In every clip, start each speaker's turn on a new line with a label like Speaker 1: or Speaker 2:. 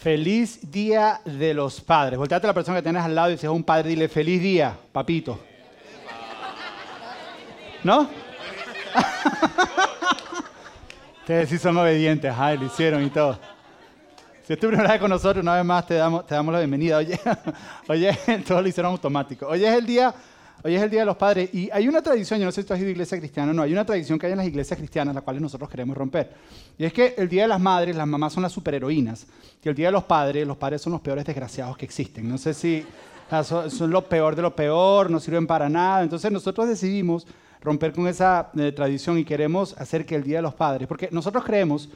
Speaker 1: Feliz Día de los Padres. Volteate a la persona que tienes al lado y si es un padre, dile feliz día, papito. ¿No? Ustedes sí son obedientes, ay, lo hicieron y todo. Si es tu primera con nosotros, una vez más te damos, te damos la bienvenida. Oye, oye, todos lo hicieron automático. Hoy es el día Hoy es el Día de los Padres y hay una tradición, yo no sé si tú has ido a iglesia cristiana o no, hay una tradición que hay en las iglesias cristianas, las cuales nosotros queremos romper. Y es que el Día de las Madres, las mamás son las superheroínas, que el Día de los Padres, los padres son los peores desgraciados que existen. No sé si son, lo peor de lo peor, no sirven para nada. Entonces nosotros decidimos romper con esa eh, tradición y queremos hacer que el Día de los Padres, porque nosotros creemos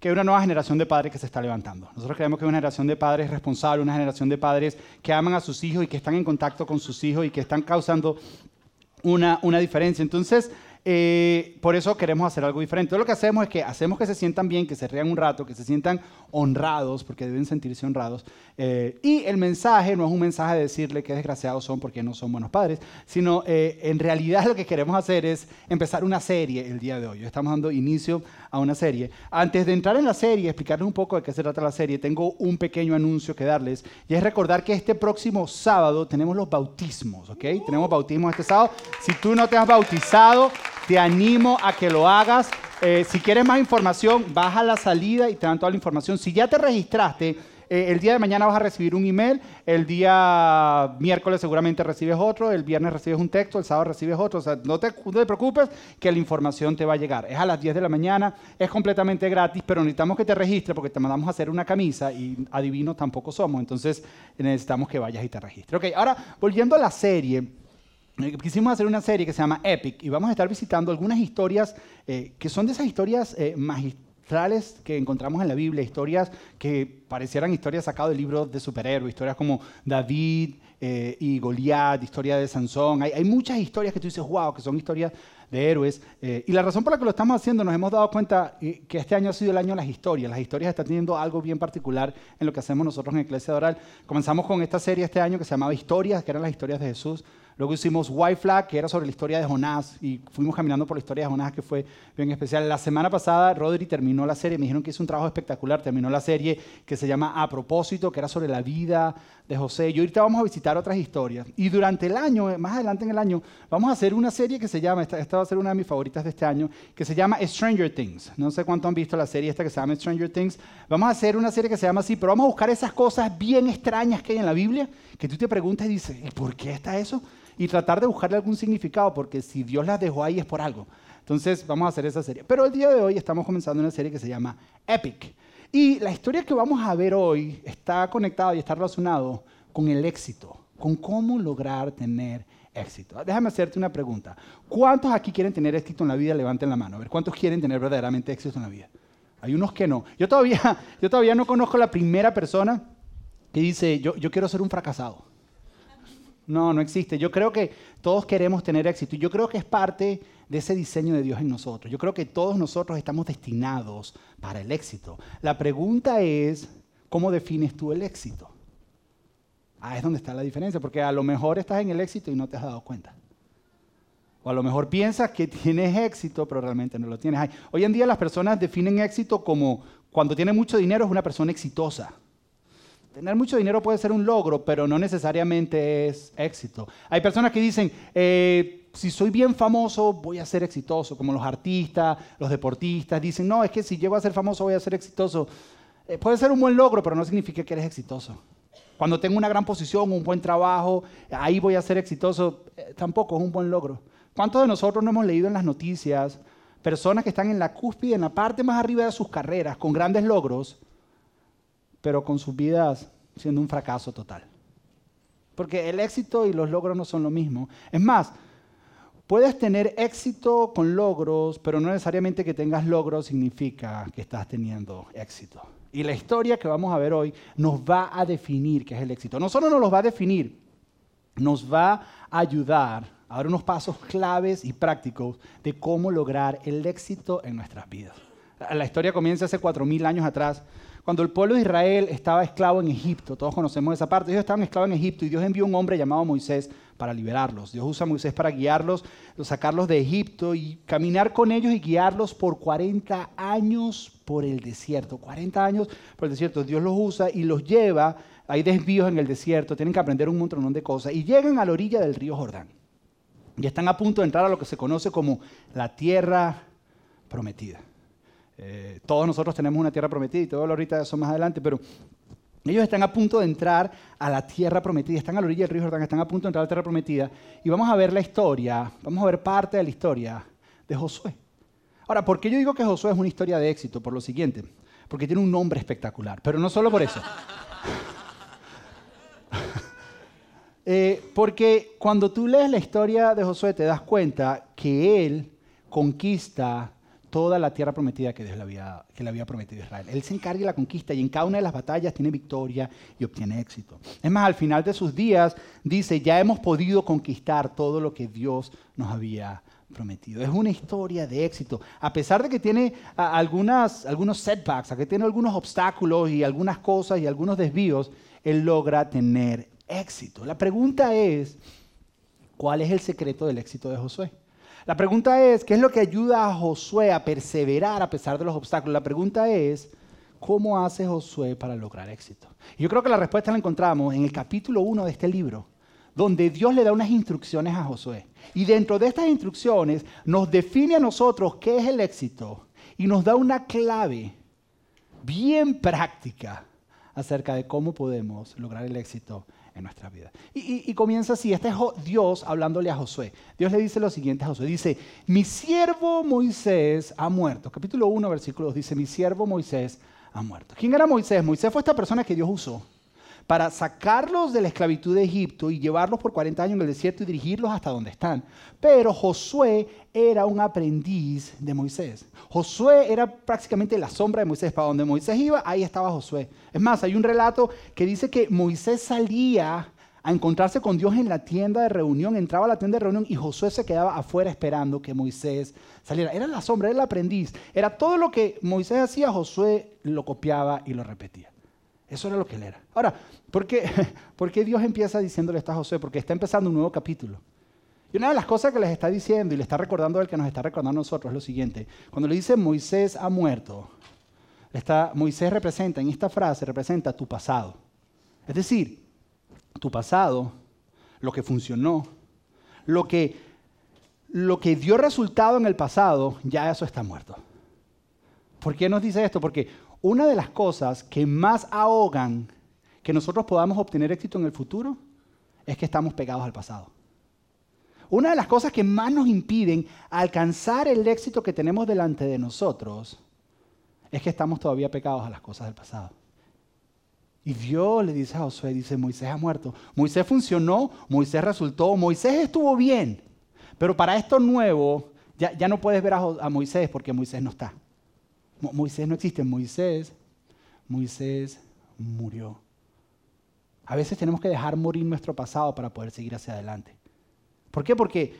Speaker 1: que hay una nueva generación de padres que se está levantando. Nosotros creemos que hay una generación de padres responsables, una generación de padres que aman a sus hijos y que están en contacto con sus hijos y que están causando una, una diferencia. Entonces, eh, por eso queremos hacer algo diferente. lo que hacemos es que hacemos que se sientan bien, que se rían un rato, que se sientan honrados, porque deben sentirse honrados. Eh, y el mensaje no es un mensaje de decirle que desgraciados son porque no son buenos padres, sino eh, en realidad lo que queremos hacer es empezar una serie el día de hoy. Estamos dando inicio a una serie. Antes de entrar en la serie, explicarles un poco de qué se trata la serie, tengo un pequeño anuncio que darles y es recordar que este próximo sábado tenemos los bautismos, ¿ok? Tenemos bautismos este sábado. Si tú no te has bautizado, te animo a que lo hagas. Eh, si quieres más información, baja la salida y te dan toda la información. Si ya te registraste, eh, el día de mañana vas a recibir un email, el día miércoles seguramente recibes otro, el viernes recibes un texto, el sábado recibes otro. O sea, no te, no te preocupes que la información te va a llegar. Es a las 10 de la mañana, es completamente gratis, pero necesitamos que te registres porque te mandamos a hacer una camisa y adivinos tampoco somos. Entonces necesitamos que vayas y te registres. Ok, ahora volviendo a la serie. Eh, quisimos hacer una serie que se llama Epic y vamos a estar visitando algunas historias eh, que son de esas historias eh, magistrales que encontramos en la Biblia, historias que parecieran historias sacadas de libros de superhéroes, historias como David y Goliat, historia de Sansón. Hay, hay, muchas historias que tú dices, wow, que son historias de héroes. y la razón por la que lo estamos haciendo, nos hemos dado cuenta que este año ha sido el año de las historias. Las historias están teniendo algo bien particular en lo que hacemos nosotros en Iglesia Oral. Comenzamos con esta serie este año que se llamaba Historias, que eran las historias de Jesús. Luego hicimos White Flag, que era sobre la historia de Jonás, y fuimos caminando por la historia de Jonás, que fue bien especial. La semana pasada, Rodri terminó la serie, me dijeron que hizo un trabajo espectacular, terminó la serie que se llama A propósito, que era sobre la vida de José. Y ahorita vamos a visitar otras historias. Y durante el año, más adelante en el año, vamos a hacer una serie que se llama, esta, esta va a ser una de mis favoritas de este año, que se llama Stranger Things. No sé cuánto han visto la serie esta que se llama Stranger Things. Vamos a hacer una serie que se llama así, pero vamos a buscar esas cosas bien extrañas que hay en la Biblia, que tú te preguntas y dices, ¿y por qué está eso? Y tratar de buscarle algún significado, porque si Dios las dejó ahí es por algo. Entonces vamos a hacer esa serie. Pero el día de hoy estamos comenzando una serie que se llama Epic. Y la historia que vamos a ver hoy está conectada y está relacionado con el éxito, con cómo lograr tener éxito. Déjame hacerte una pregunta. ¿Cuántos aquí quieren tener éxito en la vida? Levanten la mano. A ver, ¿cuántos quieren tener verdaderamente éxito en la vida? Hay unos que no. Yo todavía, yo todavía no conozco la primera persona que dice, yo, yo quiero ser un fracasado. No, no existe. Yo creo que todos queremos tener éxito yo creo que es parte de ese diseño de Dios en nosotros. Yo creo que todos nosotros estamos destinados para el éxito. La pregunta es, ¿cómo defines tú el éxito? Ah, es donde está la diferencia, porque a lo mejor estás en el éxito y no te has dado cuenta. O a lo mejor piensas que tienes éxito, pero realmente no lo tienes. Hoy en día las personas definen éxito como cuando tiene mucho dinero es una persona exitosa. Tener mucho dinero puede ser un logro, pero no necesariamente es éxito. Hay personas que dicen, eh, si soy bien famoso, voy a ser exitoso, como los artistas, los deportistas, dicen, no, es que si llego a ser famoso, voy a ser exitoso. Eh, puede ser un buen logro, pero no significa que eres exitoso. Cuando tengo una gran posición, un buen trabajo, ahí voy a ser exitoso, eh, tampoco es un buen logro. ¿Cuántos de nosotros no hemos leído en las noticias personas que están en la cúspide, en la parte más arriba de sus carreras, con grandes logros, pero con sus vidas siendo un fracaso total. Porque el éxito y los logros no son lo mismo. Es más, puedes tener éxito con logros, pero no necesariamente que tengas logros significa que estás teniendo éxito. Y la historia que vamos a ver hoy nos va a definir qué es el éxito. No solo nos lo va a definir, nos va a ayudar a dar unos pasos claves y prácticos de cómo lograr el éxito en nuestras vidas. La historia comienza hace 4.000 años atrás Cuando el pueblo de Israel estaba esclavo en Egipto, todos conocemos esa parte, ellos estaban esclavos en Egipto y Dios envió un hombre llamado Moisés para liberarlos. Dios usa a Moisés para guiarlos, sacarlos de Egipto y caminar con ellos y guiarlos por 40 años por el desierto. 40 años por el desierto. Dios los usa y los lleva, hay desvíos en el desierto, tienen que aprender un montón de cosas y llegan a la orilla del río Jordán. Y están a punto de entrar a lo que se conoce como la tierra prometida. Eh, todos nosotros tenemos una tierra prometida y todo lo ahorita eso más adelante, pero ellos están a punto de entrar a la tierra prometida, están a la orilla del río Jordán, están a punto de entrar a la tierra prometida y vamos a ver la historia, vamos a ver parte de la historia de Josué. Ahora, ¿por qué yo digo que Josué es una historia de éxito? Por lo siguiente, porque tiene un nombre espectacular, pero no solo por eso. Eh, porque cuando tú lees la historia de Josué te das cuenta que él conquista toda la tierra prometida que Dios le había, prometido a Israel. Él se encarga de la conquista y en cada una de las batallas tiene victoria y obtiene éxito. Es más, al final de sus días dice, ya hemos podido conquistar todo lo que Dios nos había prometido. Es una historia de éxito. A pesar de que tiene algunos setbacks, que tiene algunos obstáculos y algunas cosas y algunos desvíos, Él logra tener éxito. La pregunta es, ¿cuál es el secreto del éxito de Josué? La pregunta es, ¿qué es lo que ayuda a Josué a perseverar a pesar de los obstáculos? La pregunta es, ¿cómo hace Josué para lograr éxito? yo creo que la respuesta la encontramos en el capítulo 1 de este libro, donde Dios le da unas instrucciones a Josué. Y dentro de estas instrucciones nos define a nosotros qué es el éxito y nos da una clave bien práctica acerca de cómo podemos lograr el éxito en nuestra vida. Y, comienza así, este es Dios hablándole a Josué. Dios le dice lo siguiente a Josué, dice, mi siervo Moisés ha muerto. Capítulo 1, versículo 2 dice, mi siervo Moisés ha muerto. ¿Quién era Moisés? Moisés fue esta persona que Dios usó para sacarlos de la esclavitud de Egipto y llevarlos por 40 años en el desierto y dirigirlos hasta donde están. Pero Josué era un aprendiz de Moisés. Josué era prácticamente la sombra de Moisés. Para donde Moisés iba, ahí estaba Josué. Es más, hay un relato que dice que Moisés salía a encontrarse con Dios en la tienda de reunión, entraba a la tienda de reunión y Josué se quedaba afuera esperando que Moisés saliera. Era la sombra, era el aprendiz. Era todo lo que Moisés hacía, Josué lo copiaba y lo repetía. Eso era lo que él era. Ahora, ¿por qué, ¿por qué Dios empieza diciéndole esto a José? Porque está empezando un nuevo capítulo. Y una de las cosas que les está diciendo y le está recordando el que nos está recordando a nosotros es lo siguiente. Cuando le dice Moisés ha muerto, Moisés representa, en esta frase, representa tu pasado. Es decir, tu pasado, lo que funcionó, lo que, lo que dio resultado en el pasado, ya eso está muerto. ¿Por qué nos dice esto? Porque una de las cosas que más ahogan que nosotros podamos obtener éxito en el futuro es que estamos pegados al pasado. Una de las cosas que más nos impiden alcanzar el éxito que tenemos delante de nosotros es que estamos todavía pegados a las cosas del pasado. Y Dios le dice a Josué, dice, Moisés ha muerto. Moisés funcionó, Moisés resultó, Moisés estuvo bien. Pero para esto nuevo, ya, no puedes ver a, a Moisés porque Moisés no está. Moisés no existe. Moisés, Moisés murió. A veces tenemos que dejar morir nuestro pasado para poder seguir hacia adelante. ¿Por qué? Porque,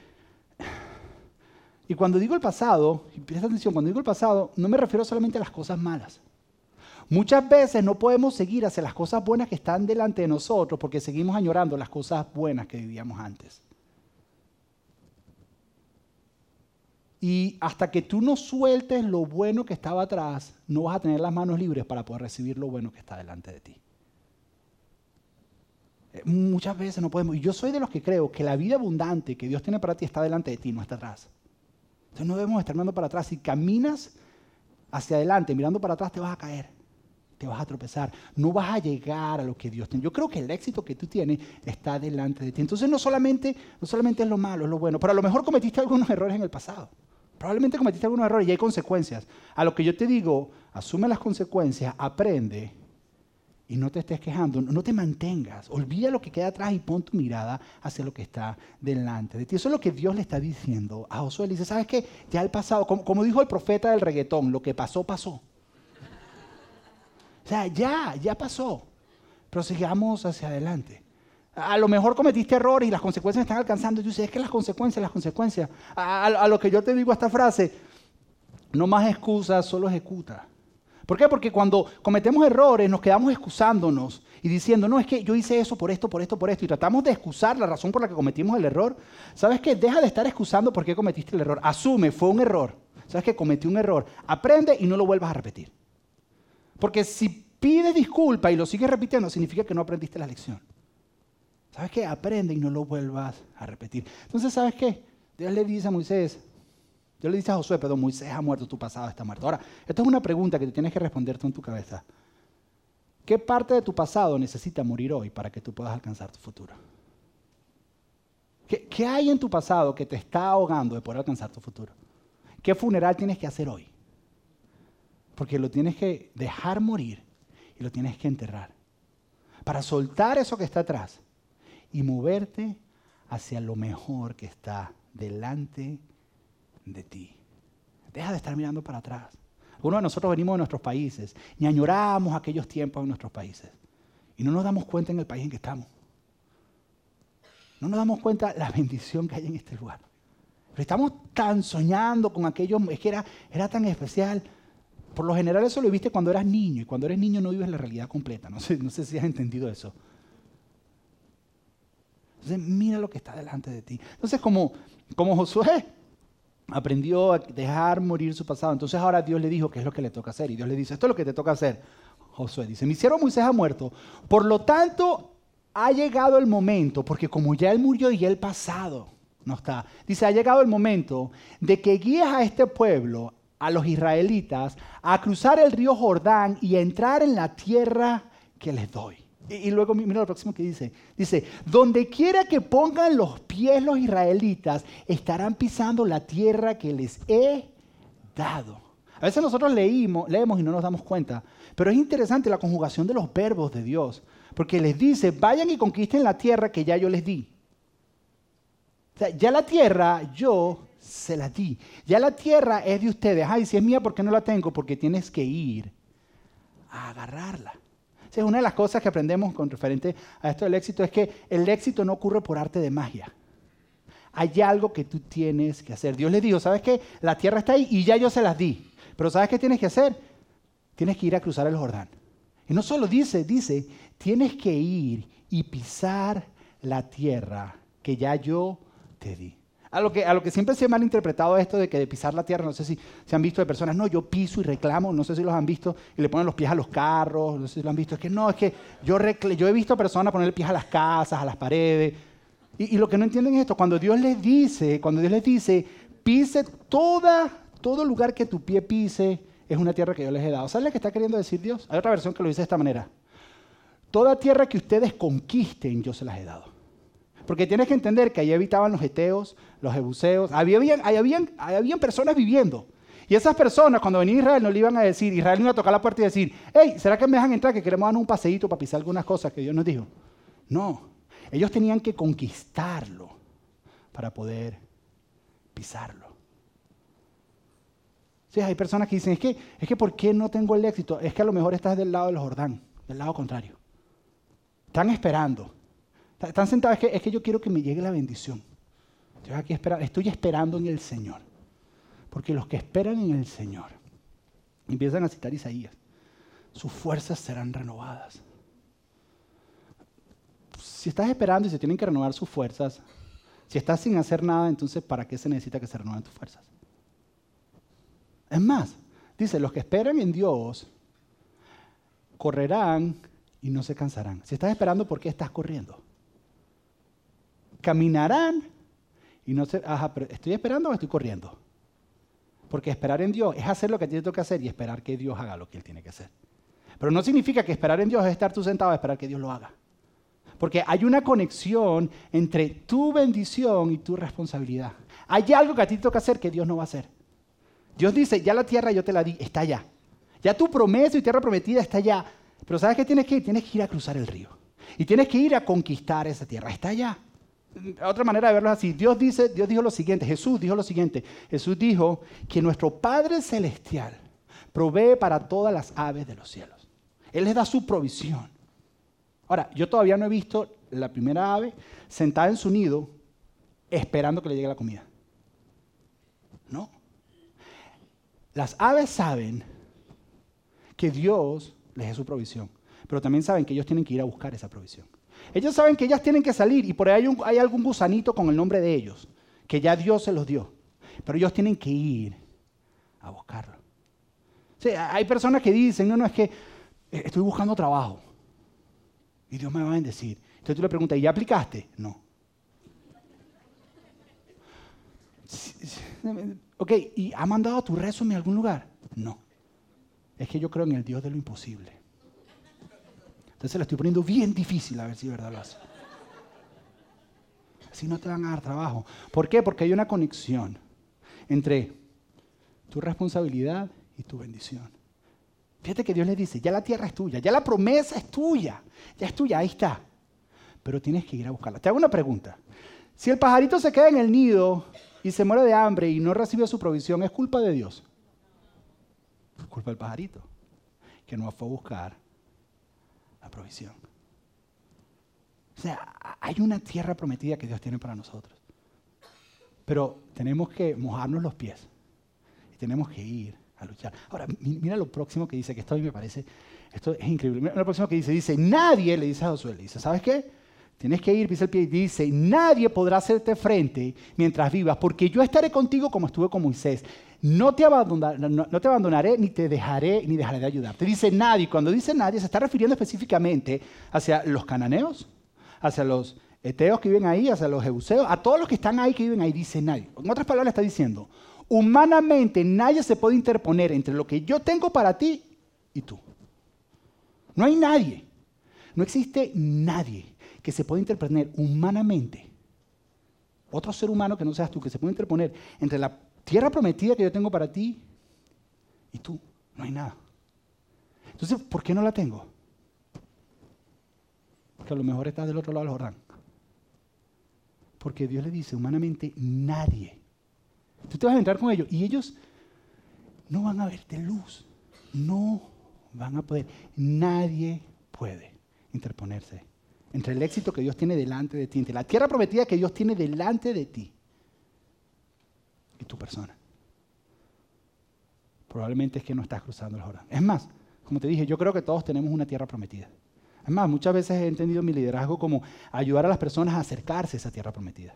Speaker 1: y cuando digo el pasado, y presta atención, cuando digo el pasado, no me refiero solamente a las cosas malas. Muchas veces no podemos seguir hacia las cosas buenas que están delante de nosotros porque seguimos añorando las cosas buenas que vivíamos antes. Y hasta que tú no sueltes lo bueno que estaba atrás, no vas a tener las manos libres para poder recibir lo bueno que está delante de ti. Eh, muchas veces no podemos. Y yo soy de los que creo que la vida abundante que Dios tiene para ti está delante de ti, no está atrás. Entonces no debemos estar mirando para atrás. Si caminas hacia adelante, mirando para atrás, te vas a caer. Te vas a tropezar. No vas a llegar a lo que Dios tiene. Yo creo que el éxito que tú tienes está delante de ti. Entonces no solamente, no solamente es lo malo, es lo bueno. Pero a lo mejor cometiste algunos errores en el pasado. Probablemente cometiste algunos errores y hay consecuencias. A lo que yo te digo, asume las consecuencias, aprende y no te estés quejando, no te mantengas. Olvida lo que queda atrás y pon tu mirada hacia lo que está delante de ti. Eso es lo que Dios le está diciendo a Josué. Le dice, ¿sabes qué? Ya el pasado, como, como dijo el profeta del reggaetón, lo que pasó, pasó. O sea, ya, ya pasó. Pero sigamos hacia adelante. A lo mejor cometiste errores y las consecuencias están alcanzando. Y tú dices, es que las consecuencias, las consecuencias. A, lo que yo te digo esta frase, no más excusas, solo ejecuta. ¿Por qué? Porque cuando cometemos errores nos quedamos excusándonos y diciendo, no, es que yo hice eso por esto, por esto, por esto, y tratamos de excusar la razón por la que cometimos el error. ¿Sabes qué? Deja de estar excusando por qué cometiste el error. Asume, fue un error. ¿Sabes qué? Cometí un error. Aprende y no lo vuelvas a repetir. Porque si pides disculpa y lo sigues repitiendo, significa que no aprendiste la lección. ¿Sabes qué? Aprende y no lo vuelvas a repetir. Entonces, ¿sabes qué? Dios le dice a Moisés, Dios le dice a Josué, perdón, Moisés ha muerto, tu pasado está muerto. Ahora, esto es una pregunta que te tienes que responder tú en tu cabeza. ¿Qué parte de tu pasado necesita morir hoy para que tú puedas alcanzar tu futuro? ¿Qué, ¿Qué, hay en tu pasado que te está ahogando de poder alcanzar tu futuro? ¿Qué funeral tienes que hacer hoy? Porque lo tienes que dejar morir y lo tienes que enterrar. Para soltar eso que está atrás y moverte hacia lo mejor que está delante de ti. Deja de estar mirando para atrás. Algunos de nosotros venimos de nuestros países y añoramos aquellos tiempos en nuestros países. Y no nos damos cuenta en el país en que estamos. No nos damos cuenta la bendición que hay en este lugar. Pero estamos tan soñando con aquello, es que era, era tan especial. Por lo general eso lo viste cuando eras niño y cuando eres niño no vives la realidad completa. No sé, no sé si has entendido eso. Entonces mira lo que está delante de ti. Entonces como, como Josué aprendió a dejar morir su pasado, entonces ahora Dios le dijo qué es lo que le toca hacer. Y Dios le dice, esto es lo que te toca hacer. Josué dice, mi siervo Moisés ha muerto. Por lo tanto, ha llegado el momento, porque como ya él murió y el pasado no está, dice, ha llegado el momento de que guíes a este pueblo, a los israelitas, a cruzar el río Jordán y a entrar en la tierra que les doy. Y, luego mira lo próximo que dice. Dice, donde quiera que pongan los pies los israelitas, estarán pisando la tierra que les he dado. A veces nosotros leímos, leemos y no nos damos cuenta, pero es interesante la conjugación de los verbos de Dios, porque les dice, vayan y conquisten la tierra que ya yo les di. O sea, ya la tierra yo se la di. Ya la tierra es de ustedes. Ay, si es mía, ¿por qué no la tengo? Porque tienes que ir a agarrarla es una de las cosas que aprendemos con referente a esto del éxito, es que el éxito no ocurre por arte de magia. Hay algo que tú tienes que hacer. Dios le dijo, ¿sabes qué? La tierra está ahí y ya yo se las di. Pero ¿sabes qué tienes que hacer? Tienes que ir a cruzar el Jordán. Y no solo dice, dice, tienes que ir y pisar la tierra que ya yo te di. A lo, que, a lo que siempre se ha malinterpretado esto de que de pisar la tierra, no sé si se han visto de personas, no, yo piso y reclamo, no sé si los han visto, y le ponen los pies a los carros, no sé si lo han visto, es que no, es que yo, he visto personas poner pies a las casas, a las paredes, y, y, lo que no entienden es esto, cuando Dios les dice, cuando Dios les dice, pise toda, todo lugar que tu pie pise, es una tierra que yo les he dado. ¿Sabes lo que está queriendo decir Dios? Hay otra versión que lo dice de esta manera. Toda tierra que ustedes conquisten, yo se las he dado. Porque tienes que entender que ahí habitaban los eteos, los jebuseos, había, habían, habían personas viviendo. Y esas personas, cuando venía Israel, no le iban a decir, Israel iba a tocar la puerta y decir, hey, ¿será que me dejan entrar? Que queremos dar un paseíto para pisar algunas cosas que Dios nos dijo. No, ellos tenían que conquistarlo para poder pisarlo. Sí, hay personas que dicen, es que, es que ¿por qué no tengo el éxito? Es que a lo mejor estás del lado del Jordán, del lado contrario. Están esperando están sentados, es que, es que yo quiero que me llegue la bendición. Estoy aquí esperando, estoy esperando en el Señor. Porque los que esperan en el Señor, empiezan a citar Isaías, sus fuerzas serán renovadas. Si estás esperando y se tienen que renovar sus fuerzas, si estás sin hacer nada, entonces ¿para qué se necesita que se renueven tus fuerzas? Es más, dice, los que esperan en Dios correrán y no se cansarán. Si estás esperando, ¿por qué estás corriendo? caminarán y no sé, ajá, pero ¿estoy esperando o estoy corriendo? Porque esperar en Dios es hacer lo que tiene que hacer y esperar que Dios haga lo que Él tiene que hacer. Pero no significa que esperar en Dios es estar tú sentado a esperar que Dios lo haga. Porque hay una conexión entre tu bendición y tu responsabilidad. Hay algo que a ti te toca hacer que Dios no va a hacer. Dios dice, ya la tierra yo te la di, está allá. Ya tu promesa y tierra prometida está allá. Pero ¿sabes qué tienes que ir? Tienes que ir a cruzar el río. Y tienes que ir a conquistar esa tierra. Está allá otra manera de verlo es así. Dios dice, Dios dijo lo siguiente, Jesús dijo lo siguiente. Jesús dijo que nuestro Padre celestial provee para todas las aves de los cielos. Él les da su provisión. Ahora, yo todavía no he visto la primera ave sentada en su nido esperando que le llegue la comida. No. Las aves saben que Dios les dé su provisión, pero también saben que ellos tienen que ir a buscar esa provisión. Ellos saben que ellas tienen que salir y por ahí hay, algún gusanito con el nombre de ellos, que ya Dios se los dio, pero ellos tienen que ir a buscarlo. hay personas que dicen, no, no, es que eh, estoy buscando trabajo y Dios me va a bendecir. Entonces tú le preguntas, ¿y ya aplicaste? No. Ok, ¿y ha mandado tu resumen a algún lugar? No. Es que yo creo en el Dios de lo imposible. Entonces le estoy poniendo bien difícil a ver si es verdad lo hace. Así no te van a dar trabajo. ¿Por qué? Porque hay una conexión entre tu responsabilidad y tu bendición. Fíjate que Dios le dice, ya la tierra es tuya, ya la promesa es tuya, ya es tuya, ahí está. Pero tienes que ir a buscarla. Te hago una pregunta. Si el pajarito se queda en el nido y se muere de hambre y no recibe su provisión, ¿es culpa de Dios? Es culpa del pajarito, que no fue a buscar la provisión. O sea, hay una tierra prometida que Dios tiene para nosotros. Pero tenemos que mojarnos los pies y tenemos que ir a luchar. Ahora, mira lo próximo que dice, que esto a mí me parece, esto es increíble. Mira lo próximo que dice, dice, nadie, le dice a Josué, le dice, ¿sabes qué? Tienes que ir, pisa el pie y dice, nadie podrá hacerte frente mientras vivas, porque yo estaré contigo como estuve con Moisés. No te, abandonaré, ni te dejaré, ni dejaré de ayudar. Te dice nadie. Cuando dice nadie, se está refiriendo específicamente hacia los cananeos, hacia los eteos que viven ahí, hacia los jebuseos, a todos los que están ahí que viven ahí, dice nadie. En otras palabras, está diciendo, humanamente nadie se puede interponer entre lo que yo tengo para ti y tú. No hay nadie. No existe nadie que se puede interponer humanamente, otro ser humano que no seas tú, que se puede interponer entre la tierra prometida que yo tengo para ti y tú. No hay nada. Entonces, ¿por qué no la tengo? Porque a lo mejor estás del otro lado del Jordán. Porque Dios le dice, humanamente, nadie. Tú te vas a entrar con ellos y ellos no van a verte luz. No van a poder. Nadie puede interponerse entre el éxito que Dios tiene delante de ti, entre la tierra prometida que Dios tiene delante de ti tu persona. Probablemente es que no estás cruzando el Jordán. Es más, como te dije, yo creo que todos tenemos una tierra prometida. Es más, muchas veces he entendido mi liderazgo como ayudar a las personas a acercarse a esa tierra prometida.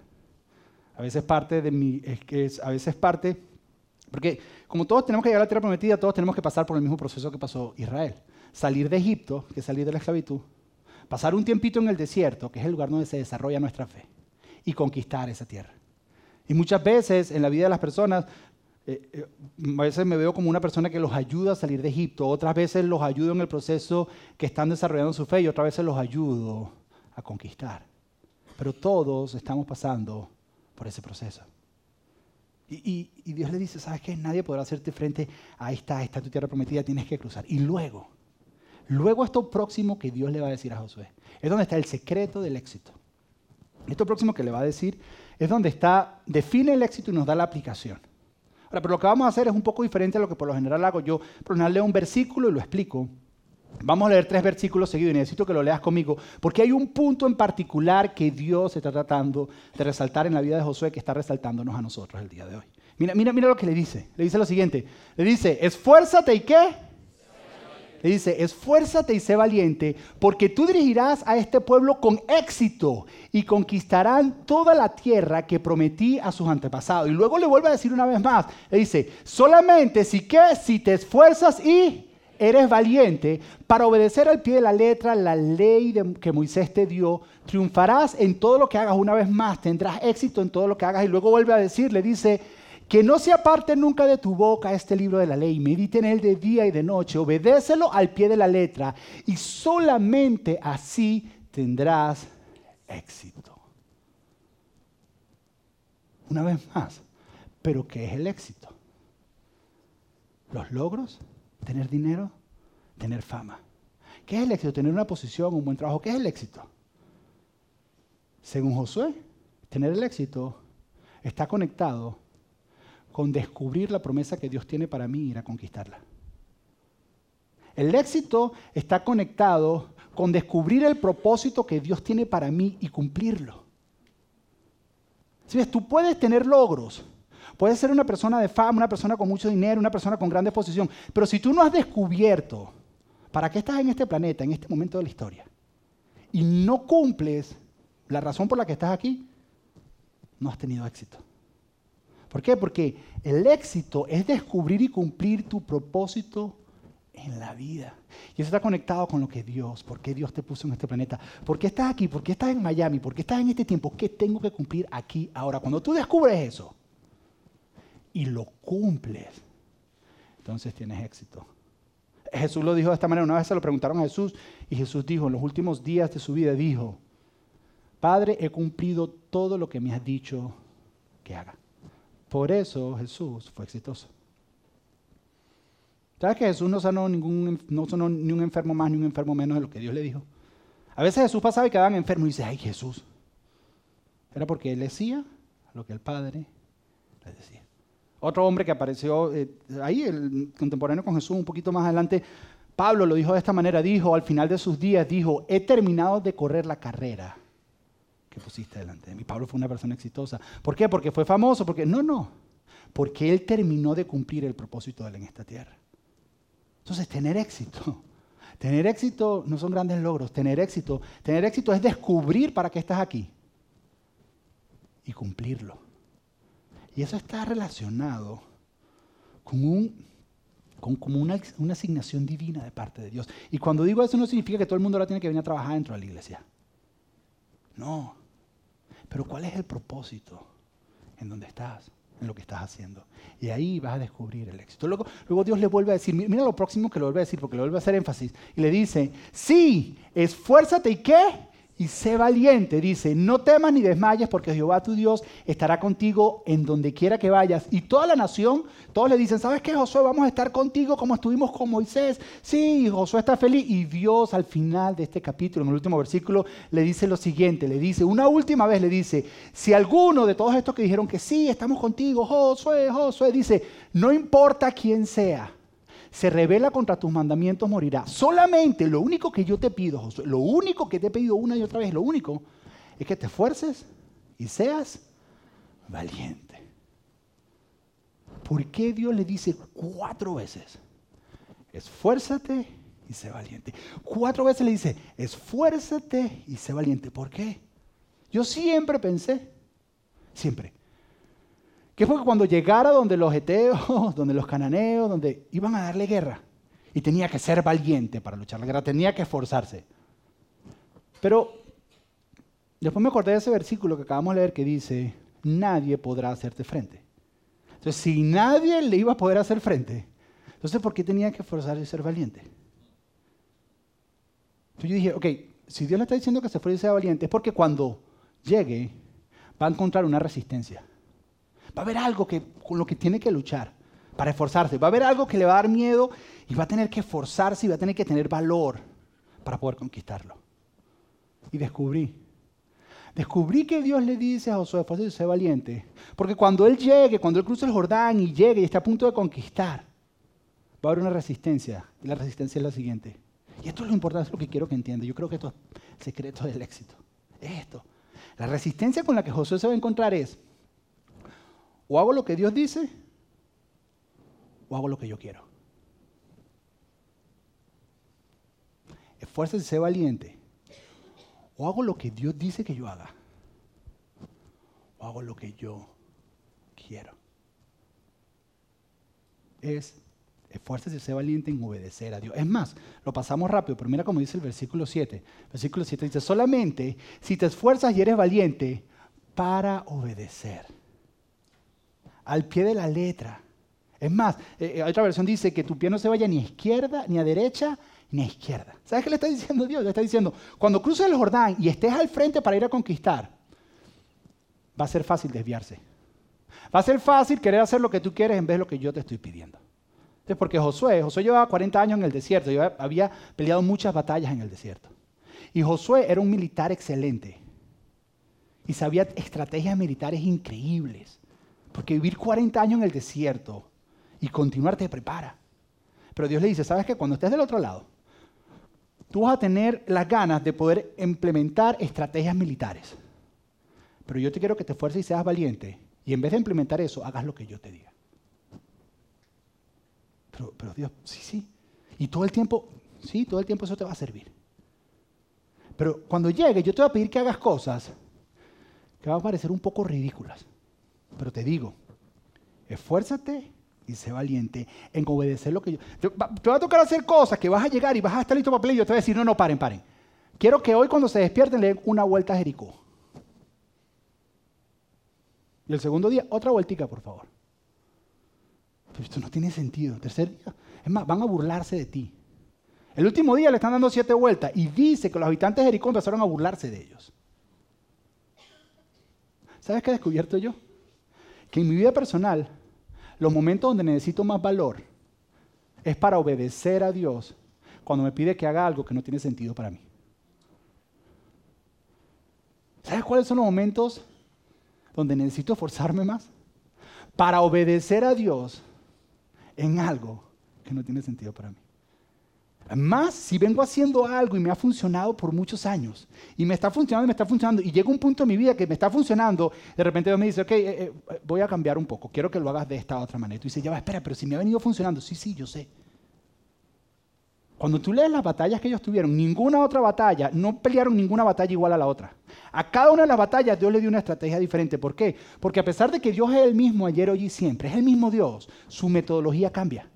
Speaker 1: A veces parte de mi, es que es, a veces parte, porque como todos tenemos que llegar a la tierra prometida, todos tenemos que pasar por el mismo proceso que pasó Israel. Salir de Egipto, que salir de la esclavitud, pasar un tiempito en el desierto, que es el lugar donde se desarrolla nuestra fe, y conquistar esa tierra. Y muchas veces en la vida de las personas, eh, eh, a veces me veo como una persona que los ayuda a salir de Egipto, otras veces los ayudo en el proceso que están desarrollando su fe y otras veces los ayudo a conquistar. Pero todos estamos pasando por ese proceso. Y, Dios le dice, ¿sabes qué? Nadie podrá hacerte frente a esta, esta tu tierra prometida, tienes que cruzar. Y luego, Luego esto próximo que Dios le va a decir a Josué, es donde está el secreto del éxito. Esto próximo que le va a decir es donde está, define el éxito y nos da la aplicación. Ahora, pero lo que vamos a hacer es un poco diferente a lo que por lo general hago yo. General leo un versículo y lo explico. Vamos a leer tres versículos seguidos y necesito que lo leas conmigo, porque hay un punto en particular que Dios está tratando de resaltar en la vida de Josué que está resaltándonos a nosotros el día de hoy. Mira, mira, mira lo que le dice. Le dice lo siguiente. Le dice, esfuérzate y qué? Le dice, esfuérzate y sé valiente, porque tú dirigirás a este pueblo con éxito y conquistarán toda la tierra que prometí a sus antepasados. Y luego le vuelve a decir una vez más, le dice, solamente si que si te esfuerzas y eres valiente para obedecer al pie de la letra la ley que Moisés te dio, triunfarás en todo lo que hagas una vez más, tendrás éxito en todo lo que hagas. Y luego vuelve a decir, le dice, que no se aparte nunca de tu boca este libro de la ley, medite en él de día y de noche, obedécelo al pie de la letra y solamente así tendrás éxito. Una vez más, pero ¿qué es el éxito? Los logros, tener dinero, tener fama. ¿Qué es el éxito? Tener una posición, un buen trabajo. ¿Qué es el éxito? Según Josué, tener el éxito está conectado con descubrir la promesa que Dios tiene para mí y ir a conquistarla. El éxito está conectado con descubrir el propósito que Dios tiene para mí y cumplirlo. Si ves, tú puedes tener logros, Puedes ser una persona de fama, una persona con mucho dinero, una persona con grande posición. Pero si tú no has descubierto para qué estás en este planeta, en este momento de la historia, y no cumples la razón por la que estás aquí, no has tenido éxito. ¿Por qué? Porque el éxito es descubrir y cumplir tu propósito en la vida. Y eso está conectado con lo que Dios, por qué Dios te puso en este planeta, por qué estás aquí, por qué estás en Miami, por qué estás en este tiempo, qué tengo que cumplir aquí ahora. Cuando tú descubres eso y lo cumples, entonces tienes éxito. Jesús lo dijo de esta manera, una vez se lo preguntaron a Jesús y Jesús dijo, en los últimos días de su vida dijo, Padre, he cumplido todo lo que me has dicho que haga. Por eso Jesús fue exitoso. ¿Sabes que Jesús no sanó, ningún, no sanó ni un enfermo más ni un enfermo menos de lo que Dios le dijo? A veces Jesús pasaba y quedaban enfermos y dice, ay Jesús. Era porque él decía lo que el Padre le decía. Otro hombre que apareció eh, ahí, el contemporáneo con Jesús, un poquito más adelante, Pablo lo dijo de esta manera, dijo al final de sus días, dijo, he terminado de correr la carrera que pusiste delante de mí. Pablo fue una persona exitosa. ¿Por qué? Porque fue famoso, porque no, no, porque él terminó de cumplir el propósito de él en esta tierra. Entonces, tener éxito, tener éxito no son grandes logros, tener éxito, tener éxito es descubrir para qué estás aquí y cumplirlo. Y eso está relacionado con un con, una, una, asignación divina de parte de Dios. Y cuando digo eso no significa que todo el mundo ahora tiene que venir a trabajar dentro de la iglesia. No. Pero ¿cuál es el propósito en donde estás? en lo que estás haciendo. Y ahí vas a descubrir el éxito. Luego, Dios le vuelve a decir, mira lo próximo que le vuelve a decir, porque le vuelve a hacer énfasis. Y le dice, sí, esfuérzate y qué? Y sé valiente. Dice, no temas ni desmayes porque Jehová tu Dios estará contigo en donde quiera que vayas. Y toda la nación, todos le dicen, ¿sabes qué, Josué? Vamos a estar contigo como estuvimos con Moisés. Sí, Josué está feliz. Y Dios al final de este capítulo, en el último versículo, le dice lo siguiente, le dice, una última vez le dice, si alguno de todos estos que dijeron que sí, estamos contigo, Josué, Josué, dice, no importa quién sea se revela contra tus mandamientos, morirá. Solamente lo único que yo te pido, Josué, lo único que te he pedido una y otra vez, lo único, es que te esfuerces y seas valiente. ¿Por qué Dios le dice cuatro veces? Esfuérzate y sé valiente. Cuatro veces le dice, esfuérzate y sé valiente. ¿Por qué? Yo siempre pensé, siempre, que fue cuando llegara donde los eteos, donde los cananeos, donde iban a darle guerra, y tenía que ser valiente para luchar la guerra, tenía que esforzarse. Pero después me acordé de ese versículo que acabamos de leer que dice, nadie podrá hacerte frente. Entonces, si nadie le iba a poder hacer frente, entonces ¿por qué tenía que esforzarse y ser valiente? Entonces yo dije, ok, si Dios le está diciendo que se esfuerce y sea valiente, es porque cuando llegue va a encontrar una resistencia. Va a haber algo que, con lo que tiene que luchar para esforzarse. Va a haber algo que le va a dar miedo y va a tener que esforzarse y va a tener que tener valor para poder conquistarlo. Y descubrí. Descubrí que Dios le dice a Josué, y sé valiente. Porque cuando él llegue, cuando él cruce el Jordán y llegue y esté a punto de conquistar, va a haber una resistencia. Y la resistencia es la siguiente. Y esto es lo importante, es lo que quiero que entienda. Yo creo que esto es el secreto del éxito. Esto. La resistencia con la que Josué se va a encontrar es, o hago lo que Dios dice, o hago lo que yo quiero. Esfuérzate y sé valiente. O hago lo que Dios dice que yo haga, o hago lo que yo quiero. Es esfuérzate y sé valiente en obedecer a Dios. Es más, lo pasamos rápido, pero mira como dice el versículo 7. versículo 7 dice, solamente si te esfuerzas y eres valiente para obedecer al pie de la letra. Es más, eh, eh, otra versión dice que tu pie no se vaya ni a izquierda, ni a derecha, ni a izquierda. ¿Sabes qué le está diciendo Dios? Le está diciendo, cuando cruces el Jordán y estés al frente para ir a conquistar, va a ser fácil desviarse. Va a ser fácil querer hacer lo que tú quieres en vez de lo que yo te estoy pidiendo. Entonces, porque Josué, Josué llevaba 40 años en el desierto, había peleado muchas batallas en el desierto. Y Josué era un militar excelente. Y sabía estrategias militares increíbles. Porque vivir 40 años en el desierto y continuar te prepara. Pero Dios le dice, ¿sabes qué? Cuando estés del otro lado, tú vas a tener las ganas de poder implementar estrategias militares. Pero yo te quiero que te esfuerces y seas valiente Y en vez de implementar eso, hagas lo que yo te diga. Pero, pero Dios, sí, sí. Y todo el tiempo, sí, todo el tiempo eso te va a servir. Pero cuando llegue, yo te voy a pedir que hagas cosas que van a parecer un poco ridículas. Pero te digo, esfuérzate y sé valiente en obedecer lo que yo... Te va a tocar hacer cosas que vas a llegar y vas a estar listo para pelear y yo te voy a decir, no, no, paren, paren. Quiero que hoy cuando se despierten le den una vuelta a Jericó. Y el segundo día, otra vueltica, por favor. Pero esto no tiene sentido. Tercer día, es más, van a burlarse de ti. El último día le están dando siete vueltas y dice que los habitantes de Jericó empezaron a burlarse de ellos. ¿Sabes qué he descubierto yo? Que en mi vida personal, los momentos donde necesito más valor es para obedecer a Dios cuando me pide que haga algo que no tiene sentido para mí. ¿Sabes cuáles son los momentos donde necesito esforzarme más? Para obedecer a Dios en algo que no tiene sentido para mí. Más si vengo haciendo algo y me ha funcionado por muchos años, y me está funcionando me está funcionando, y llega un punto en mi vida que me está funcionando, de repente Dios me dice, ok, eh, eh, voy a cambiar un poco, quiero que lo hagas de esta otra manera. Y tú dices, ya va, espera, pero si me ha venido funcionando, sí, sí, yo sé. Cuando tú lees las batallas que ellos tuvieron, ninguna otra batalla, no pelearon ninguna batalla igual a la otra. A cada una de las batallas Dios le dio una estrategia diferente. ¿Por qué? Porque a pesar de que Dios es el mismo ayer, hoy y siempre, es el mismo Dios, su metodología cambia.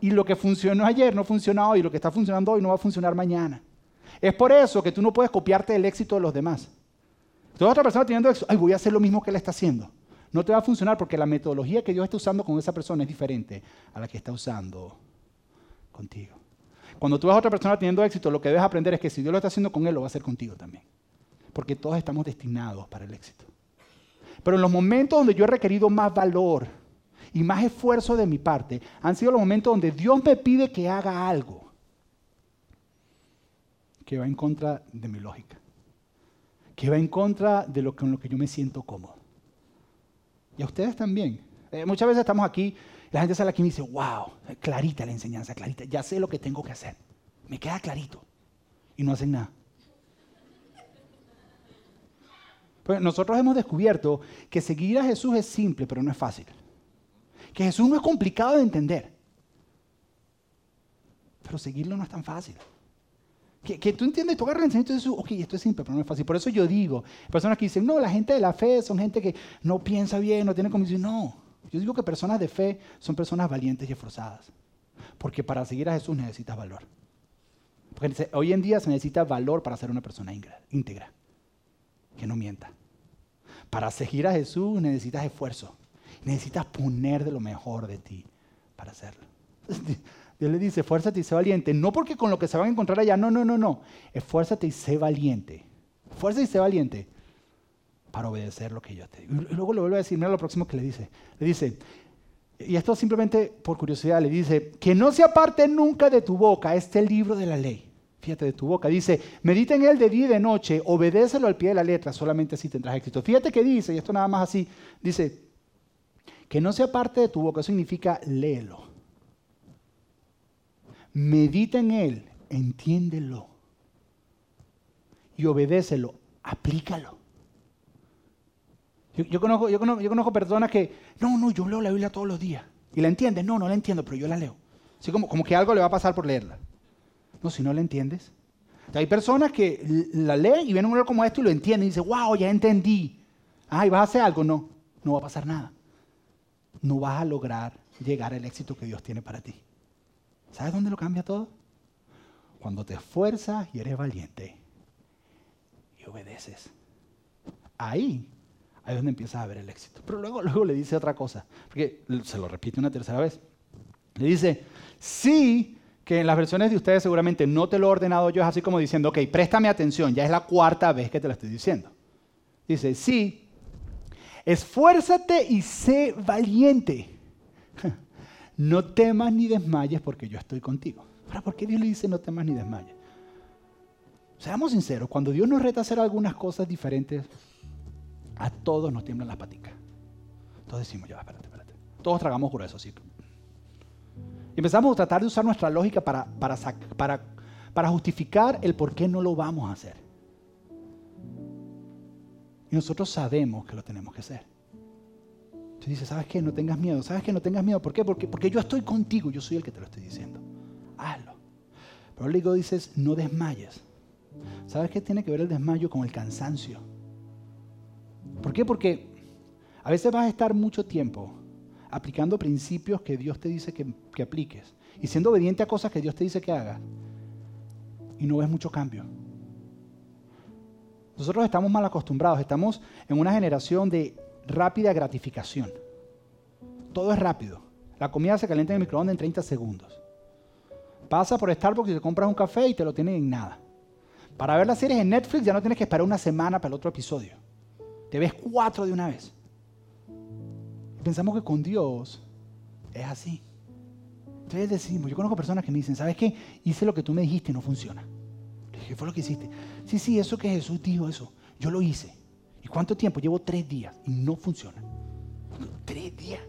Speaker 1: Y lo que funcionó ayer no funciona hoy, lo que está funcionando hoy no va a funcionar mañana. Es por eso que tú no puedes copiarte el éxito de los demás. Toda otra persona teniendo éxito, ay, voy a hacer lo mismo que él está haciendo. No te va a funcionar porque la metodología que Dios está usando con esa persona es diferente a la que está usando contigo. Cuando tú ves a otra persona teniendo éxito, lo que debes aprender es que si Dios lo está haciendo con él, lo va a hacer contigo también. Porque todos estamos destinados para el éxito. Pero en los momentos donde yo he requerido más valor, y más esfuerzo de mi parte han sido los momentos donde Dios me pide que haga algo que va en contra de mi lógica, que va en contra de lo con lo que yo me siento cómodo. Y a ustedes también. Eh, muchas veces estamos aquí, la gente sale aquí y me dice, wow, clarita la enseñanza, clarita, ya sé lo que tengo que hacer. Me queda clarito. Y no hacen nada. Pues nosotros hemos descubierto que seguir a Jesús es simple, pero no es fácil que Jesús no es complicado de entender. Pero seguirlo no es tan fácil. Que, tú entiendes, tú agarras el enseñamiento de Jesús, ok, esto es simple, pero no es fácil. Por eso yo digo, personas que dicen, no, la gente de la fe son gente que no piensa bien, no tiene convicción. No, yo digo que personas de fe son personas valientes y esforzadas. Porque para seguir a Jesús necesitas valor. Porque hoy en día se necesita valor para ser una persona íntegra, que no mienta. Para seguir a Jesús necesitas esfuerzo. Necesitas poner de lo mejor de ti para hacerlo. Dios le dice, esfuérzate y sé valiente. No porque con lo que se van a encontrar allá, no, no, no, no. Esfuérzate y sé valiente. Fuerza y sé valiente para obedecer lo que yo te digo. Y luego le vuelve a decir, mira lo próximo que le dice. Le dice, y esto simplemente por curiosidad, le dice, que no se aparte nunca de tu boca este libro de la ley. Fíjate de tu boca. Dice, medita en él de día y de noche, obedécelo al pie de la letra, solamente así tendrás éxito. Fíjate que dice, y esto nada más así, dice, que no sea parte de tu boca, significa léelo. Medita en él, entiéndelo. Y obedécelo, aplícalo. Yo, conozco, yo, conozco, personas que, no, no, yo leo la Biblia todos los días. ¿Y la entiendes? No, no la entiendo, pero yo la leo. Así como, como que algo le va a pasar por leerla. No, si no la entiendes. Hay personas que la leen y ven un libro como esto y lo entienden y dicen, wow, ya entendí. Ah, ¿y vas a hacer algo? No, no va a pasar nada no vas a lograr llegar al éxito que Dios tiene para ti. ¿Sabes dónde lo cambia todo? Cuando te esfuerzas y eres valiente y obedeces. Ahí, ahí es donde empiezas a ver el éxito. Pero luego, luego le dice otra cosa, porque se lo repite una tercera vez. Le dice, sí, que en las versiones de ustedes seguramente no te lo he ordenado yo, es así como diciendo, ok, préstame atención, ya es la cuarta vez que te lo estoy diciendo. Dice, sí, Esfuérzate y sé valiente. No temas ni desmayes porque yo estoy contigo. Ahora, ¿por qué Dios le dice no temas ni desmayes? Seamos sinceros, cuando Dios nos reta a hacer algunas cosas diferentes, a todos nos tiemblan las paticas. Todos decimos, ya, espérate, espérate. Todos tragamos grueso, así. Y empezamos a tratar de usar nuestra lógica para, para, para, para justificar el por qué no lo vamos a hacer. Y nosotros sabemos que lo tenemos que hacer. Tú dices, ¿sabes qué? No tengas miedo. ¿Sabes qué? No tengas miedo. ¿Por qué? Porque, porque yo estoy contigo. Yo soy el que te lo estoy diciendo. Hazlo. Pero luego dices, no desmayes. ¿Sabes qué tiene que ver el desmayo con el cansancio? ¿Por qué? Porque a veces vas a estar mucho tiempo aplicando principios que Dios te dice que, que apliques y siendo obediente a cosas que Dios te dice que hagas y no ves mucho cambio. Nosotros estamos mal acostumbrados, estamos en una generación de rápida gratificación. Todo es rápido. La comida se calienta en el microondas en 30 segundos. Pasa por Starbucks y te compras un café y te lo tienen en nada. Para ver las series en Netflix ya no tienes que esperar una semana para el otro episodio. Te ves cuatro de una vez. pensamos que con Dios es así. Entonces decimos, yo conozco personas que me dicen, ¿sabes qué? Hice lo que tú me dijiste y no funciona. ¿Qué fue lo que hiciste? Sí, sí, eso que Jesús dijo, eso. Yo lo hice. ¿Y cuánto tiempo? Llevo tres días y no funciona. Tres días.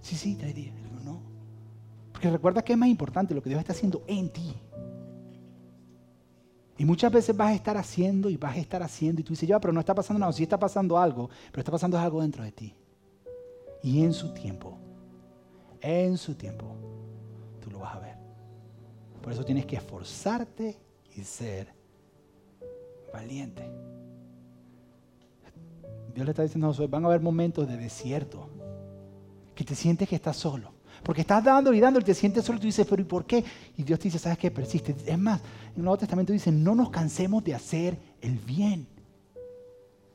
Speaker 1: Sí, sí, tres días. No. Porque recuerda que es más importante lo que Dios está haciendo en ti. Y muchas veces vas a estar haciendo y vas a estar haciendo y tú dices, ya, pero no está pasando nada. Sí está pasando algo, pero está pasando algo dentro de ti. Y en su tiempo, en su tiempo, tú lo vas a ver. Por eso tienes que esforzarte y ser valiente. Dios le está diciendo a Josué, van a haber momentos de desierto, que te sientes que estás solo. Porque estás dando y dando y te sientes solo y tú dices, pero ¿y por qué? Y Dios te dice, ¿sabes qué? Persiste. Es más, en el Nuevo Testamento dice, no nos cansemos de hacer el bien.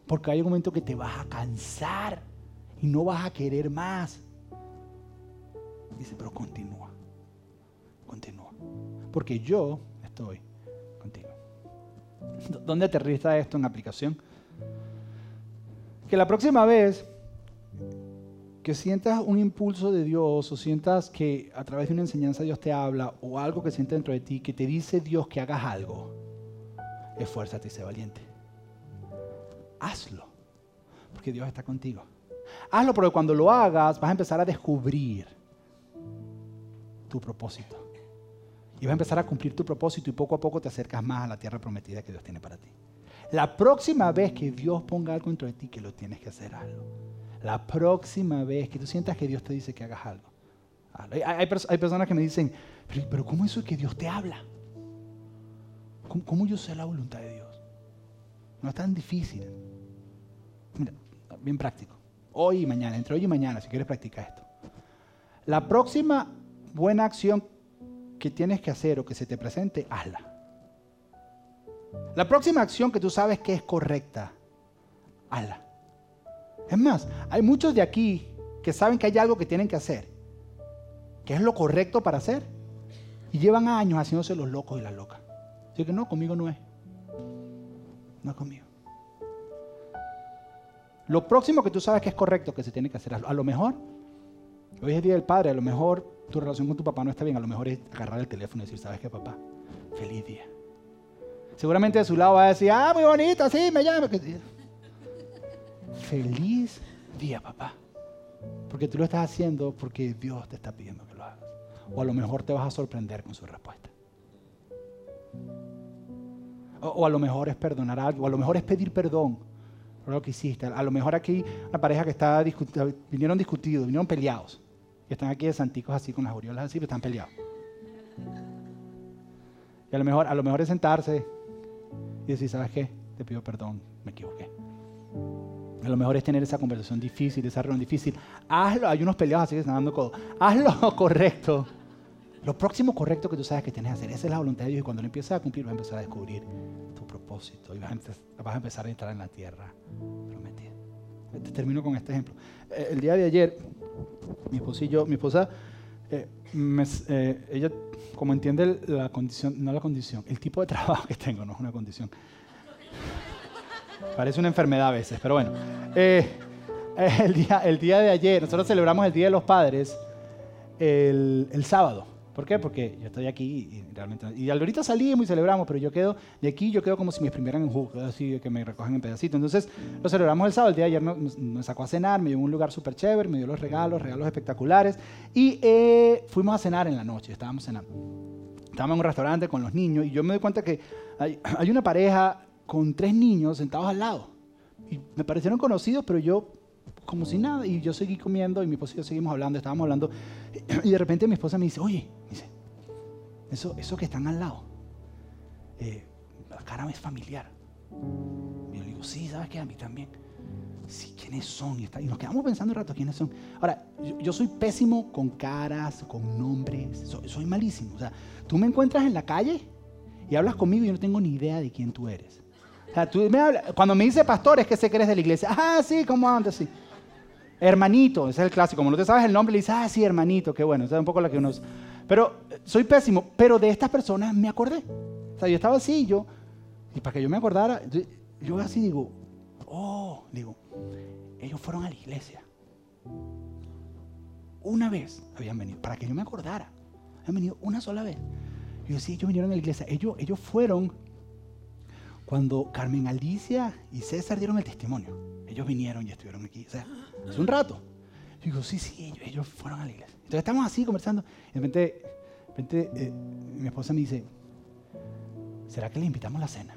Speaker 1: Porque hay un momento que te vas a cansar y no vas a querer más. Dice, pero continúa. Continúa. Porque yo estoy contigo. ¿Dónde aterriza esto en aplicación? Que la próxima vez que sientas un impulso de Dios o sientas que a través de una enseñanza Dios te habla o algo que siente dentro de ti que te dice Dios que hagas algo, esfuérzate y sé valiente. Hazlo, porque Dios está contigo. Hazlo porque cuando lo hagas vas a empezar a descubrir tu propósito. Y vas a empezar a cumplir tu propósito y poco a poco te acercas más a la tierra prometida que Dios tiene para ti. La próxima vez que Dios ponga algo dentro de ti, que lo tienes que hacer algo. La próxima vez que tú sientas que Dios te dice que hagas algo. Hay, personas que me dicen, pero, ¿cómo eso es que Dios te habla? ¿Cómo, yo sé la voluntad de Dios? No es tan difícil. Mira, bien práctico. Hoy y mañana, entre hoy y mañana, si quieres practicar esto. La próxima buena acción que tienes que hacer o que se te presente, hazla. La próxima acción que tú sabes que es correcta, hazla. Es más, hay muchos de aquí que saben que hay algo que tienen que hacer, que es lo correcto para hacer, y llevan años haciéndose los locos y las locas. Así que no, conmigo no es. No es conmigo. Lo próximo que tú sabes que es correcto, que se tiene que hacer, a lo mejor, hoy es el Día del Padre, a lo mejor tu relación con tu papá no está bien, a lo mejor es agarrar el teléfono y decir, ¿sabes qué, papá? Feliz día. Seguramente de su lado va a decir, ah, muy bonito, sí, me llama feliz día, papá. Porque tú lo estás haciendo porque Dios te está pidiendo que lo hagas. O a lo mejor te vas a sorprender con su respuesta. O, a lo mejor es perdonar algo, o a lo mejor es pedir perdón por lo que hiciste. A lo mejor aquí una pareja que está vinieron discutidos, vinieron peleados. Y están aquí de santicos así con las oriolas así, pero están peleados. Y a lo mejor, a lo mejor es sentarse y decir, ¿sabes qué? Te pido perdón, me equivoqué. A lo mejor es tener esa conversación difícil, esa reunión difícil. Hazlo, hay unos peleados así que están dando codo. Hazlo correcto. Lo próximo correcto que tú sabes que tienes que hacer, esa es la voluntad de Dios. Y cuando lo empiezas a cumplir, vas a empezar a descubrir tu propósito. Y vas a, empezar a entrar en la tierra prometida. Te termino con este ejemplo. Eh, el día de ayer, mi esposa y yo, mi esposa, eh, eh, ella, como entiende la condición, no la condición, el tipo de trabajo que tengo, no es una condición Parece una enfermedad a veces, pero bueno. El, día, el día de ayer, nosotros celebramos el Día de los Padres el sábado. ¿Por qué? Porque yo estoy aquí y realmente... Y ahorita salimos y celebramos, pero yo quedo... De aquí yo quedo como si me exprimieran en jugo, así que me recogen en pedacitos. Entonces lo celebramos el sábado. El día de ayer nos, sacó a cenar, me llevó a un lugar súper chévere, me dio los regalos, regalos espectaculares. Y eh, fuimos a cenar en la noche, estábamos cenando. Estábamos en un restaurante con los niños y yo me doy cuenta que hay, hay una pareja con tres niños sentados al lado. Y me parecieron conocidos, pero yo como si nada. Y yo seguí comiendo y mi esposa y yo seguimos hablando, estábamos hablando. Y de repente mi esposa me dice, oye, dice, eso, eso que están al lado, eh, la cara es familiar. Y yo le digo, sí, ¿sabes qué? A mí también. Sí, ¿quiénes son? Y, nos quedamos pensando un rato, ¿quiénes son? Ahora, yo, soy pésimo con caras, con nombres, soy, soy malísimo. O sea, tú me encuentras en la calle y hablas conmigo y yo no tengo ni idea de quién tú eres. O sea, tú me cuando me dice pastor es que sé que eres de la iglesia. Ah, sí, ¿cómo andas? Sí. Hermanito, ese es el clásico. Como no te sabes el nombre, le dices, ah, sí, hermanito, qué bueno. Esa es un poco la que uno... Pero soy pésimo, pero de estas personas me acordé. O sea, yo estaba así, yo, y para que yo me acordara, yo, así digo, oh, digo, ellos fueron a la iglesia. Una vez habían venido, para que yo me acordara. Habían venido una sola vez. Yo, sí, ellos vinieron a la iglesia. Ellos, ellos fueron cuando Carmen Alicia y César dieron el testimonio. Ellos vinieron y estuvieron aquí. O sea, hace un rato. Yo digo, sí, sí, ellos, fueron a la iglesia. Entonces estamos así conversando. Y de repente, de repente eh, mi esposa me dice, ¿será que le invitamos a la cena?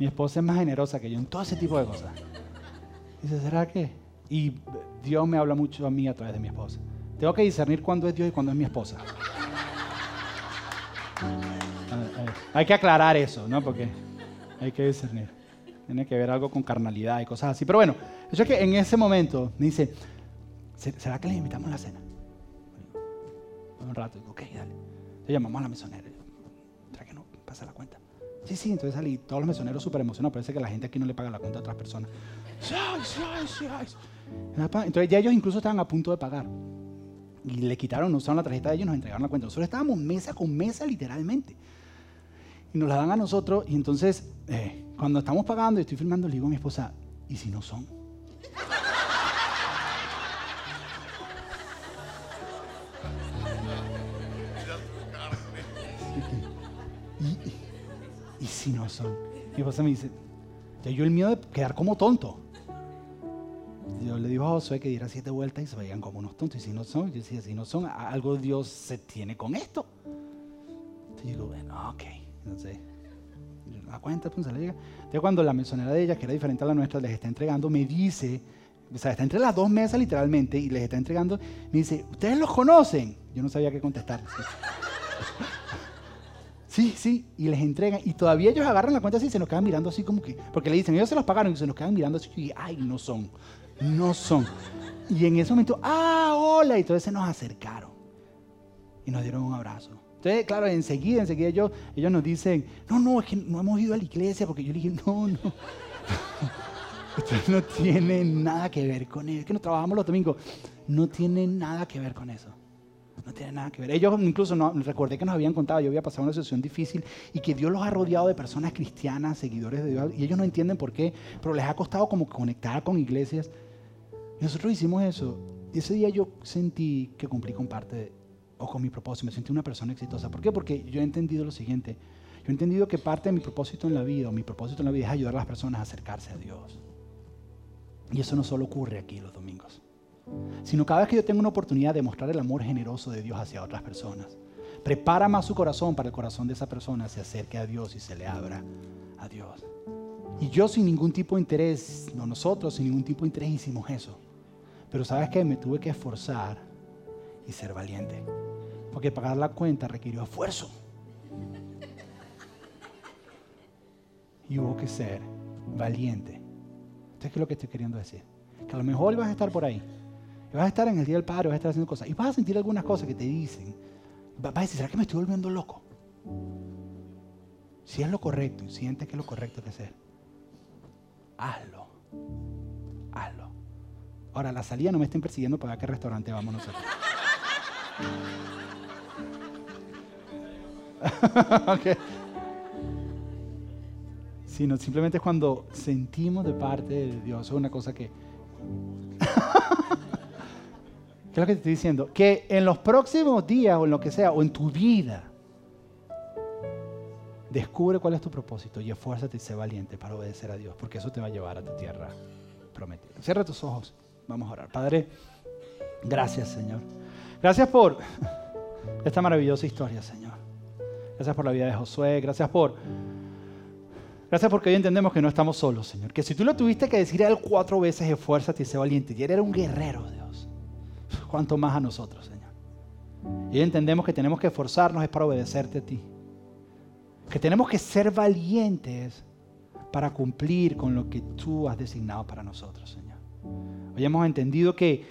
Speaker 1: Mi esposa es más generosa que yo en todo ese tipo de cosas. Dice, ¿será que? Y Dios me habla mucho a mí a través de mi esposa. Tengo que discernir cuándo es Dios y cuándo es mi esposa. Hay que aclarar eso, ¿no? Porque hay que discernir. Tiene que ver algo con carnalidad y cosas así. Pero bueno, eso es que en ese momento me dice, ¿será que le invitamos a la cena? Un rato, digo, ok, dale. Le llamamos a la mesonera. ¿Será que no pasa la cuenta? Sí, sí, entonces salí todos los mesoneros súper emocionados. Parece que la gente aquí no le paga la cuenta a otras personas. Entonces ya ellos incluso estaban a punto de pagar. Y le quitaron, usaron la tarjeta de ellos, nos entregaron la cuenta. Nosotros estábamos mesa con mesa literalmente. Y nos la dan a nosotros. Y entonces, eh, cuando estamos pagando y estoy filmando, le digo a mi esposa, ¿y si no son? ¿Y, si no son? Mi esposa me dice, ya yo el miedo de quedar como tonto. Yo le digo a Josué que diera siete vueltas y se vayan como unos tontos. Y si no son, yo decía, si no son, algo Dios se tiene con esto. Entonces digo, bueno, ok. Entonces, la cuenta, pues se le llega. Entonces, cuando la mesonera de ella, que era diferente a la nuestra, les está entregando, me dice, o sea, está entre las dos mesas literalmente y les está entregando, me dice, ¿ustedes los conocen? Yo no sabía qué contestar. Sí, sí, y les entregan. Y todavía ellos agarran la cuenta así y se nos quedan mirando así como que. Porque le dicen, ellos se los pagaron y se nos quedan mirando así y, ay, no son. No son. Y en ese momento, ah, hola. Y entonces se nos acercaron y nos dieron un abrazo. Entonces, claro, enseguida, enseguida ellos, ellos nos dicen, no, no, es que no hemos ido a la iglesia, porque yo le dije, no, no. Esto no tiene nada que ver con eso. Es que no trabajamos los domingos. No tiene nada que ver con eso. No tiene nada que ver. Ellos incluso no, recordé que nos habían contado, yo había pasado una situación difícil y que Dios los ha rodeado de personas cristianas, seguidores de Dios, y ellos no entienden por qué, pero les ha costado como conectar con iglesias. Y nosotros hicimos eso. Y ese día yo sentí que cumplí con parte o con mi propósito, me sentí una persona exitosa. ¿Por qué? Porque yo he entendido lo siguiente. Yo he entendido que parte de mi propósito en la vida, o mi propósito en la vida es ayudar a las personas a acercarse a Dios. Y eso no solo ocurre aquí los domingos sino cada vez que yo tengo una oportunidad de mostrar el amor generoso de Dios hacia otras personas. Prepara más su corazón para el corazón de esa persona se acerque a Dios y se le abra a Dios. Y yo sin ningún tipo de interés, no nosotros sin ningún tipo de interés hicimos eso. Pero sabes que me tuve que esforzar y ser valiente. Porque pagar la cuenta requirió esfuerzo. Y hubo que ser valiente. ¿Ustedes qué es lo que estoy queriendo decir? Que a lo mejor vas a estar por ahí y vas a estar en el día del padre, vas a estar haciendo cosas. Y vas a sentir algunas cosas que te dicen. Vas a decir, ¿será que me estoy volviendo loco? Si es lo correcto y sientes que es lo correcto que hacer, hazlo. Hazlo. Ahora, la salida no me estén persiguiendo para ver qué restaurante vamos nosotros. Sino simplemente cuando sentimos de parte de Dios. Es una cosa que ¿Qué es lo que te estoy diciendo? Que en los próximos días o en lo que sea, o en tu vida, descubre cuál es tu propósito y esfuérzate y sé valiente para obedecer a Dios, porque eso te va a llevar a tu tierra prometida. Cierra tus ojos, vamos a orar. Padre, gracias Señor. Gracias por, esta maravillosa historia, Señor. Gracias por la vida de Josué, gracias por... Gracias porque hoy entendemos que no estamos solos, Señor. Que si tú lo tuviste que decir a él cuatro veces, esfuérzate y sé valiente. Y él era un guerrero, Dios. ¿Cuánto más a nosotros, Señor? Y hoy entendemos que tenemos que esforzarnos es para obedecerte a ti. Que tenemos que ser valientes para cumplir con lo que tú has designado para nosotros, Señor. Hoy hemos entendido que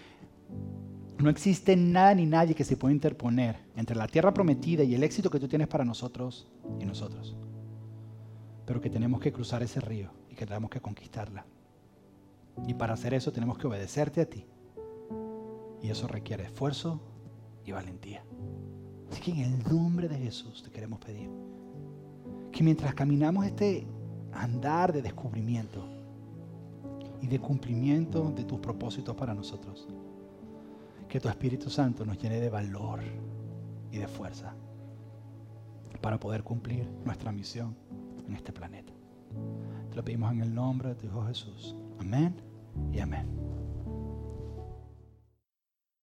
Speaker 1: no existe nada ni nadie que se pueda interponer entre la tierra prometida y el éxito que tú tienes para nosotros y nosotros. Pero que tenemos que cruzar ese río y que tenemos que conquistarla. Y para hacer eso tenemos que obedecerte a ti. Y eso requiere esfuerzo y valentía. Así que en el nombre de Jesús te queremos pedir que mientras caminamos este andar de descubrimiento y de cumplimiento de tus propósitos para nosotros, que tu Espíritu Santo nos llene de valor y de fuerza para poder cumplir nuestra misión en este planeta. Te lo pedimos en el nombre de tu Hijo Jesús. Amén y amén.